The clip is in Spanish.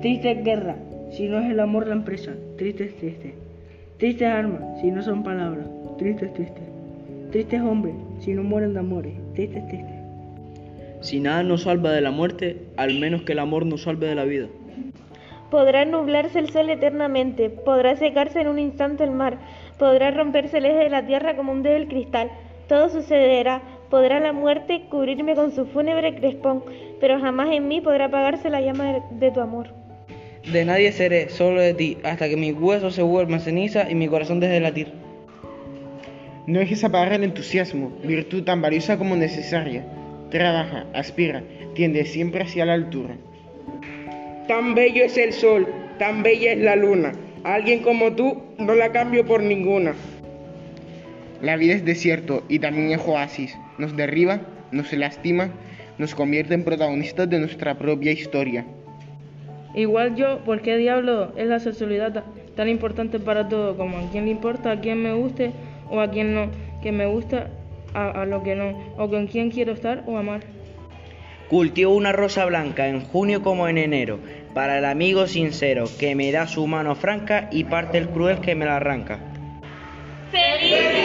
Triste es guerra, si no es el amor la empresa. Triste es triste. Triste es arma, si no son palabras. Triste es triste. Triste es hombre, si no mueren de amores. Triste es triste. Si nada nos salva de la muerte, al menos que el amor nos salve de la vida. Podrá nublarse el sol eternamente, podrá secarse en un instante el mar, podrá romperse el eje de la tierra como un débil cristal. Todo sucederá, podrá la muerte cubrirme con su fúnebre crespón, pero jamás en mí podrá apagarse la llama de tu amor. De nadie seré, solo de ti, hasta que mis huesos se vuelvan ceniza y mi corazón deje de latir. No dejes apagar el entusiasmo, virtud tan valiosa como necesaria. Trabaja, aspira, tiende siempre hacia la altura. Tan bello es el sol, tan bella es la luna. Alguien como tú no la cambio por ninguna. La vida es desierto y también es oasis. Nos derriba, nos lastima, nos convierte en protagonistas de nuestra propia historia. Igual yo, ¿por qué diablo es la sexualidad ta- tan importante para todo? Como a quién le importa, a quién me guste o a quién no, que me gusta a, a lo que no, o con quién quiero estar o amar. Cultivo una rosa blanca en junio como en enero, para el amigo sincero que me da su mano franca y parte el cruel que me la arranca. ¡Feliz